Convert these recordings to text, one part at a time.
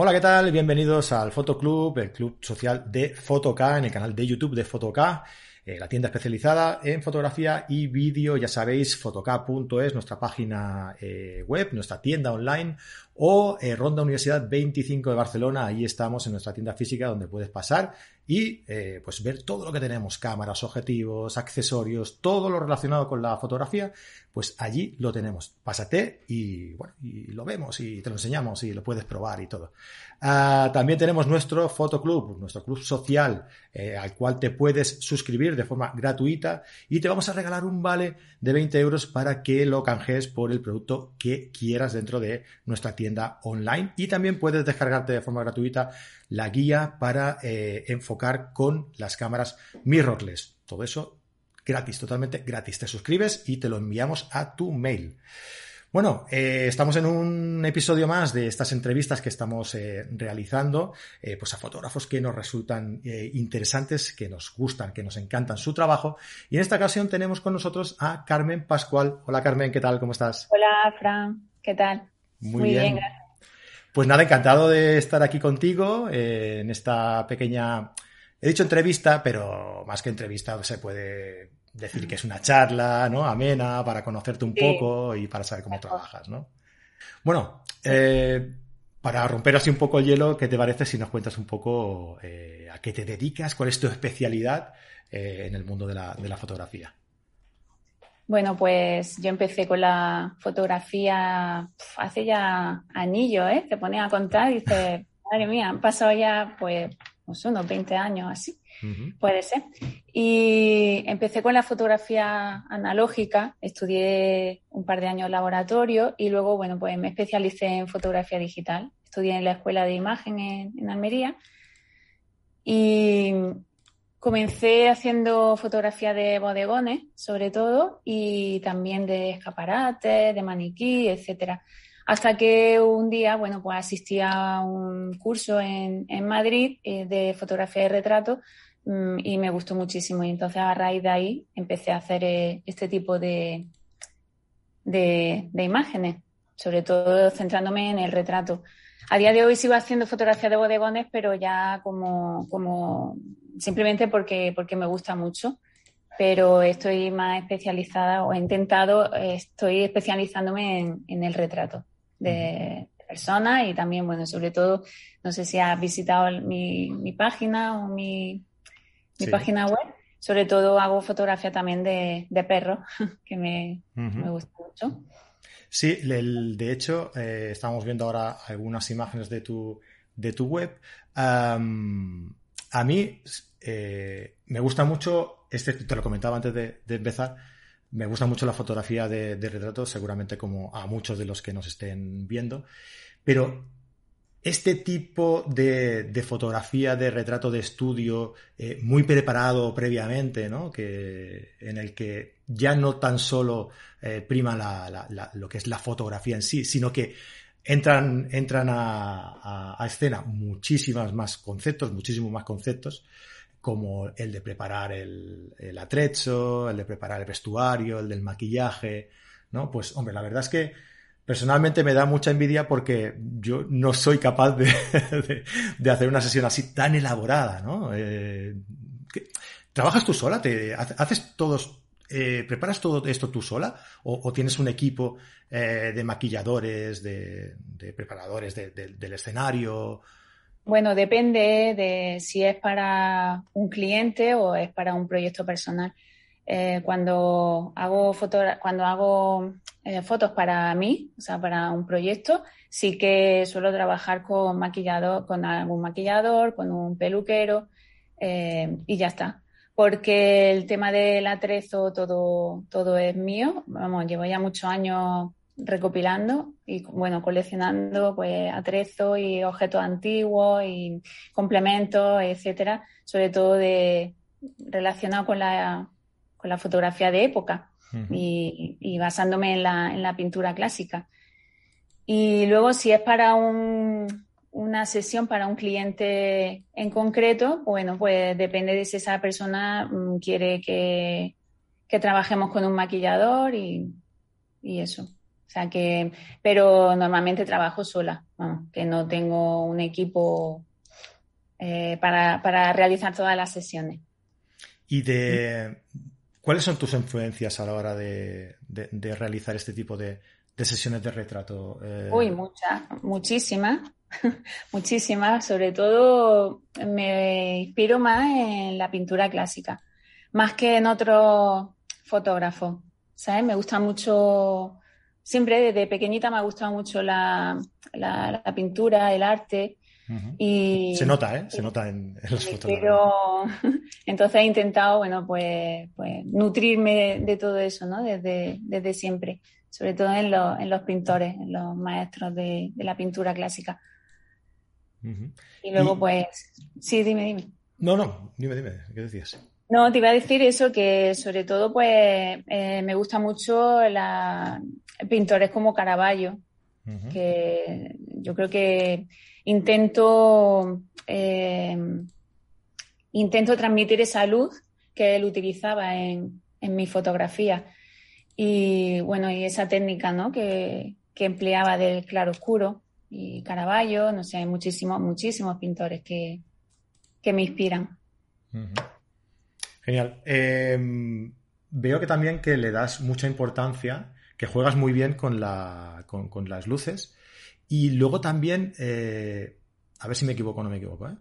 Hola, ¿qué tal? Bienvenidos al Fotoclub, el club social de Fotok, en el canal de YouTube de Fotok, eh, la tienda especializada en fotografía y vídeo. Ya sabéis, fotok.es, nuestra página eh, web, nuestra tienda online, o eh, Ronda Universidad 25 de Barcelona. Ahí estamos en nuestra tienda física donde puedes pasar y eh, pues ver todo lo que tenemos, cámaras, objetivos, accesorios, todo lo relacionado con la fotografía, pues allí lo tenemos. Pásate y bueno, y lo vemos y te lo enseñamos y lo puedes probar y todo. Ah, también tenemos nuestro fotoclub, nuestro club social, eh, al cual te puedes suscribir de forma gratuita y te vamos a regalar un vale de 20 euros para que lo canjees por el producto que quieras dentro de nuestra tienda online y también puedes descargarte de forma gratuita la guía para eh, enfocar con las cámaras mirrorless. Todo eso gratis, totalmente gratis. Te suscribes y te lo enviamos a tu mail. Bueno, eh, estamos en un episodio más de estas entrevistas que estamos eh, realizando pues a fotógrafos que nos resultan interesantes, que nos gustan, que nos encantan su trabajo. Y en esta ocasión tenemos con nosotros a Carmen Pascual. Hola Carmen, ¿qué tal? ¿Cómo estás? Hola Fran, ¿qué tal? Muy, bien. gracias. Pues nada, encantado de estar aquí contigo eh, en esta pequeña, he dicho entrevista, pero más que entrevista se puede decir que es una charla, ¿no? Amena para conocerte un poco y para saber cómo trabajas, ¿no? Bueno, eh, para romper así un poco el hielo, ¿qué te parece si nos cuentas un poco eh, a qué te dedicas, cuál es tu especialidad en el mundo de la, de la fotografía? Bueno, pues yo empecé con la fotografía hace ya anillo, ¿eh? Te pones a contar y dices, madre mía, han pasado ya pues, pues unos 20 años así, puede ser. Y empecé con la fotografía analógica, estudié un par de años en laboratorio y luego, bueno, pues me especialicé en fotografía digital. Estudié en la Escuela de Imagen en, en Almería y Comencé haciendo fotografía de bodegones, sobre todo, y también de escaparates, de maniquí, etcétera. Hasta que un día, bueno, pues asistí a un curso en, Madrid eh, de fotografía de retrato mm, y me gustó muchísimo. Y entonces a raíz de ahí empecé a hacer eh, este tipo de, de, de imágenes, sobre todo centrándome en el retrato. A día de hoy sigo haciendo fotografía de bodegones, pero ya como, como simplemente porque, porque me gusta mucho. Pero estoy más especializada o he intentado, estoy especializándome en, el retrato de personas y también, bueno, sobre todo, no sé si has visitado mi, mi página o mi, mi página web. Sobre todo hago fotografía también de, de perros, que me, me gusta mucho. Sí, de hecho, eh, estamos viendo ahora algunas imágenes de tu, de tu web. a mí eh, me gusta mucho, este te lo comentaba antes de, empezar, me gusta mucho la fotografía de, de retratos, seguramente como a muchos de los que nos estén viendo, pero este tipo de, fotografía de retrato de estudio eh, muy preparado previamente, ¿no? que, en el que ya no tan solo eh, prima lo que es la fotografía en sí, sino que entran, entran a, escena muchísimas más conceptos, muchísimos más conceptos, como el de preparar el, atrecho, el de preparar el vestuario, el del maquillaje, ¿no? Pues, hombre, la verdad es que personalmente me da mucha envidia porque yo no soy capaz de, hacer una sesión así tan elaborada, ¿no? Eh, ¿Trabajas tú sola? ¿Te, ¿Haces todos, eh, preparas todo esto tú sola? ¿O, tienes un equipo eh, de maquilladores, de, preparadores del escenario? Bueno, depende de si es para un cliente o es para un proyecto personal. Eh, cuando hago, cuando hago eh, fotos para mí, o sea, para un proyecto, sí que suelo trabajar con maquillador, con algún maquillador, con un peluquero eh, y ya está. Porque el tema del atrezo todo, todo es mío. Vamos, llevo ya muchos años recopilando y bueno, coleccionando pues atrezo y objetos antiguos y complementos, etcétera, sobre todo de relacionado con la con la fotografía de época y, basándome en la, en la, pintura clásica. Y luego, si es para un, una sesión para un cliente en concreto, bueno, pues depende de si esa persona mm, quiere que, que trabajemos con un maquillador y, y eso. O sea que, pero normalmente trabajo sola, que no tengo un equipo eh, para, para, realizar todas las sesiones. ¿Y de cuáles son tus influencias a la hora de, de, realizar este tipo de, de, sesiones de retrato? Eh, Uy, muchas, muchísimas, muchísimas. Sobre todo me inspiro más en la pintura clásica, más que en otros fotógrafos. ¿Sabes? Me gusta mucho siempre desde pequeñita me ha gustado mucho la, la, pintura, el arte. y, Se nota, ¿eh? Se nota en, las fotos. Pero entonces he intentado, bueno, pues, pues nutrirme de, todo eso, ¿no? Desde, desde siempre, sobre todo en, en los pintores, en los maestros de, la pintura clásica. Y luego, pues, sí, dime, dime. No, no, dime, dime, ¿qué decías? No, te iba a decir eso, que sobre todo, pues, eh, me gusta mucho la, pintores como Caravaggio, que yo creo que intento, eh, intento transmitir esa luz que él utilizaba en, en mi fotografía. Y bueno, y esa técnica ¿no? que, que empleaba del claro oscuro y Caravaggio, no sé, hay muchísimos, muchísimos pintores que, que me inspiran. Genial. Em, veo que también que le das mucha importancia que juegas muy bien con, la, con, las luces. Y luego también, eh, a ver si me equivoco o no me equivoco, ¿eh?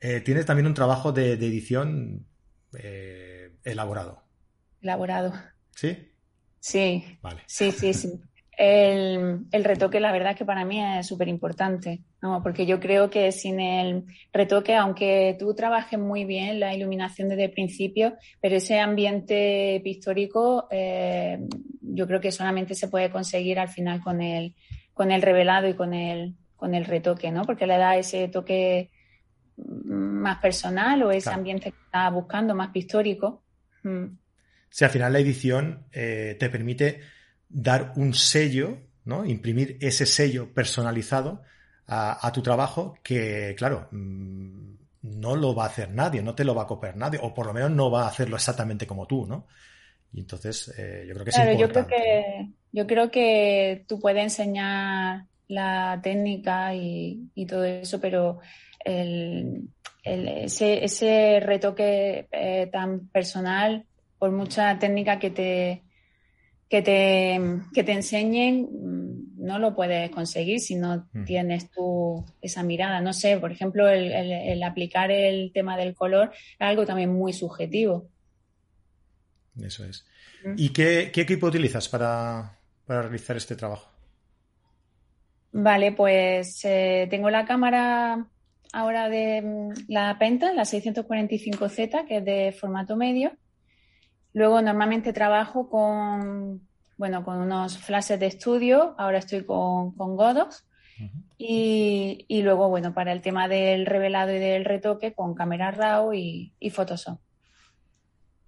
Eh, tienes también un trabajo de, edición elaborado. Elaborado. ¿Sí? Sí. Vale. Sí, sí, sí. El, el, retoque, la verdad es que para mí es súper importante, ¿no? porque yo creo que sin el retoque, aunque tú trabajes muy bien la iluminación desde el principio, pero ese ambiente pictórico, eh, yo creo que solamente se puede conseguir al final con el, con el revelado y con el, con el retoque, ¿no? porque le da ese toque más personal o ese ambiente que estás buscando, más pictórico. Mm. Si al final la edición eh, te permite dar un sello, ¿no? Imprimir ese sello personalizado a, tu trabajo que, claro, mm, no lo va a hacer nadie, no te lo va a copiar nadie, o por lo menos no va a hacerlo exactamente como tú, ¿no? Y entonces eh, yo creo que es importante. Yo creo que, yo creo que tú puedes enseñar la técnica y, todo eso, pero el, ese, ese, retoque eh, tan personal, por mucha técnica que te, que te, que te enseñen mm, no lo puedes conseguir si no mm. tienes tú esa mirada. No sé, por ejemplo, el, aplicar el tema del color es algo también muy subjetivo. Eso es. Mm. ¿Y qué, equipo utilizas para, realizar este trabajo? Vale, pues eh, tengo la cámara ahora de la Penta, la 645Z, que es de formato medio Luego normalmente trabajo con, bueno, con unos flashes de estudio, ahora estoy con, con Godos. y, y, luego, bueno, para el tema del revelado y del retoque, con cámara RAW y, Photoshop.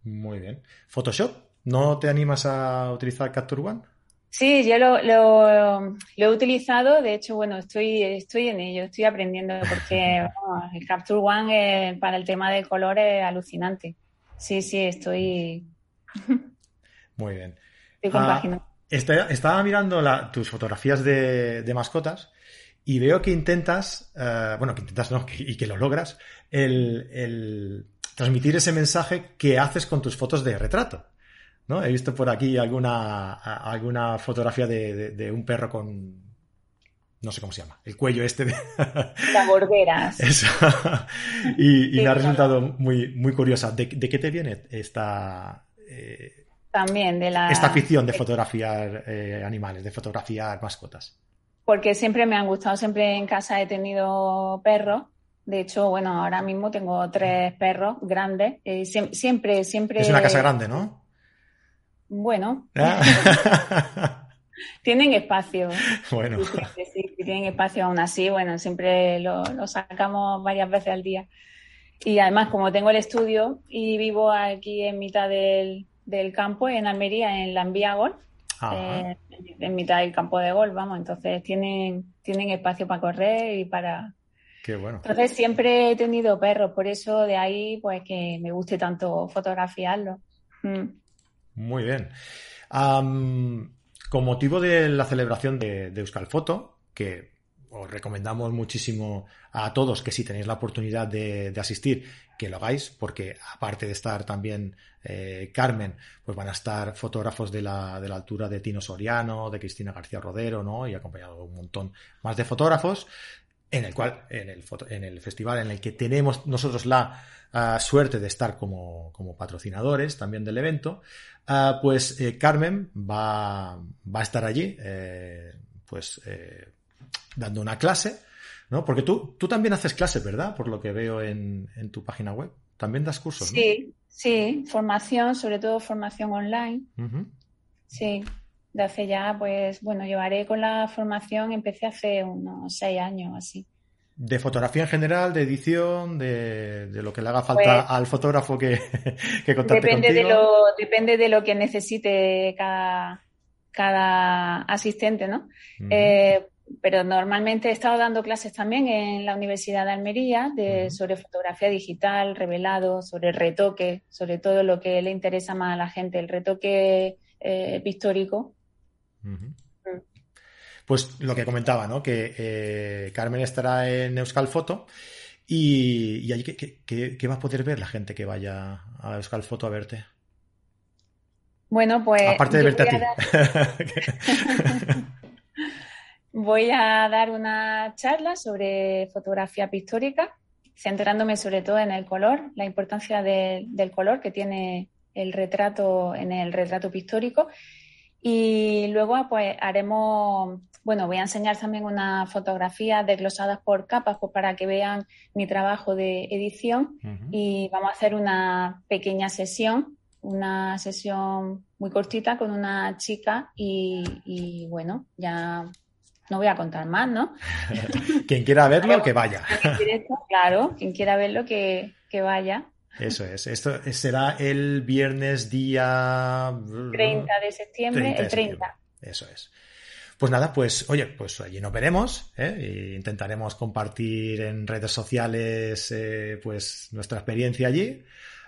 Muy bien. ¿Photoshop? ¿No te animas a utilizar Capture One? Sí, yo lo, lo, he utilizado, de hecho, bueno, estoy, estoy en ello, estoy aprendiendo porque el Capture One para el tema del color es alucinante. Sí, sí, estoy, muy bien. Ah, estaba mirando tus fotografías de, mascotas y veo que intentas, eh, bueno, que intentas no, y que lo logras, el, transmitir ese mensaje que haces con tus fotos de retrato. ¿no? He visto por aquí alguna, alguna fotografía de, un perro con, no sé cómo se llama, el cuello este de... borderas. Eso. y, me ha resultado muy, muy curiosa. ¿De, qué te viene esta, eh, También de la... Esta afición de fotografiar eh, animales, de fotografiar mascotas. Porque siempre me han gustado, siempre en casa he tenido perros. De hecho, bueno, ahora mismo tengo tres perros grandes. Eh, siempre, siempre... Es una casa grande, ¿no? Bueno. Ah. tienen espacio. Bueno. Sí, tienen espacio aún así. Bueno, siempre lo, lo, sacamos varias veces al día. Y además, como tengo el estudio y vivo aquí en mitad del, campo, en Almería, en Lambiagol, eh, en mitad del campo de golf, vamos, entonces tienen, tienen espacio para correr y para... Qué bueno. Entonces siempre he tenido perros, por eso de ahí pues que me guste tanto fotografiarlos. Mm. Muy bien. Con motivo de la celebración de, de Euskal Foto, que os recomendamos muchísimo a todos que si tenéis la oportunidad de, asistir, que lo hagáis, porque aparte de estar también eh, Carmen, pues van a estar fotógrafos de la, de la altura de Tino Soriano, de Cristina García Rodero, ¿no? Y acompañado un montón más de fotógrafos, en el cual, en el, en el festival en el que tenemos nosotros la ah, suerte de estar como, como, patrocinadores también del evento, ah, pues eh, Carmen va, va a estar allí, eh, pues dando una clase, ¿no? Porque tú, tú también haces clases, ¿verdad? Por lo que veo en, tu página web. También das cursos, Sí, sí, formación, sobre todo formación online. Sí, de hace ya, pues, bueno, llevaré con la formación, empecé hace unos seis años así. De fotografía en general, de edición, de, lo que le haga falta pues al fotógrafo que, que contacte depende De lo, depende de lo que necesite cada, cada asistente, ¿no? Pero normalmente he estado dando clases también en la Universidad de Almería de, sobre fotografía digital, revelado, sobre retoque, sobre todo lo que le interesa más a la gente, el retoque eh, pictórico. Mm. Pues lo que comentaba, ¿no? Que eh, Carmen estará en Euskal Foto y, y allí ¿qué, va a poder ver la gente que vaya a Euskal Foto a verte. Bueno, pues. Aparte de verte a ti. Voy a dar una charla sobre fotografía pictórica, centrándome sobre todo en el color, la importancia del color que tiene el retrato en el retrato pictórico. Y luego pues haremos, bueno, voy a enseñar también una fotografía desglosadas por capas pues, para que vean mi trabajo de edición y vamos a hacer una pequeña sesión, una sesión muy cortita con una chica y, y bueno, ya no voy a contar más, ¿no? quien quiera verlo, que vaya. claro, quien quiera verlo, que, vaya. Eso es. Esto será el viernes día 30 de septiembre, el 30. Eso es. Pues nada, pues oye, pues allí nos veremos ¿eh? e intentaremos compartir en redes sociales eh, pues nuestra experiencia allí.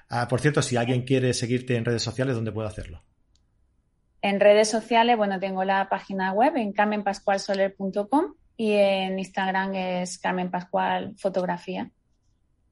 Ah, por cierto, si alguien quiere seguirte en redes sociales, ¿dónde puede hacerlo? En redes sociales, bueno, tengo la página web en carmenpascualsoler.com y en Instagram es Carmen.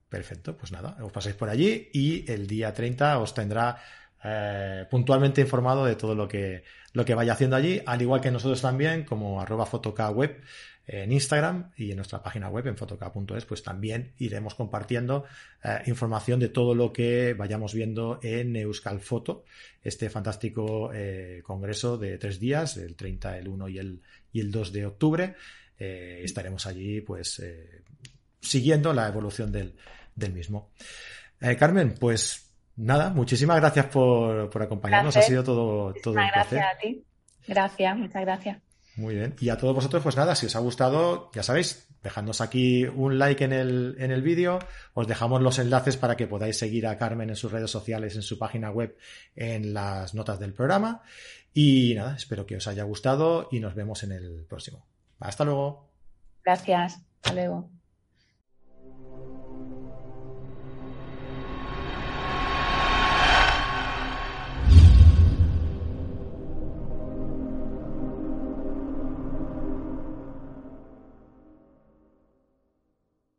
Perfecto, pues nada, os pasáis por allí y el día 30 os tendrá eh, puntualmente informado de todo lo que, lo que vaya haciendo allí, al igual que nosotros también, como arroba web en Instagram y en nuestra página web en fotoca.es, pues también iremos compartiendo eh, información de todo lo que vayamos viendo en Euskal Foto, este fantástico eh, congreso de tres días, el 30, el 1 y el, y el 2 de octubre. Eh, estaremos allí, pues, siguiendo la evolución del, del mismo. Carmen, pues nada, muchísimas gracias por, por acompañarnos. Ha sido todo, todo un placer. Gracias a ti. Gracias, muchas gracias. Muy bien. Y a todos vosotros, pues nada, si os ha gustado, ya sabéis, dejadnos aquí un like en el, en el vídeo, os dejamos los enlaces para que podáis seguir a Carmen en sus redes sociales, en su página web, en las notas del programa. Y nada, espero que os haya gustado y nos vemos en el próximo. Hasta luego. Gracias. Hasta luego.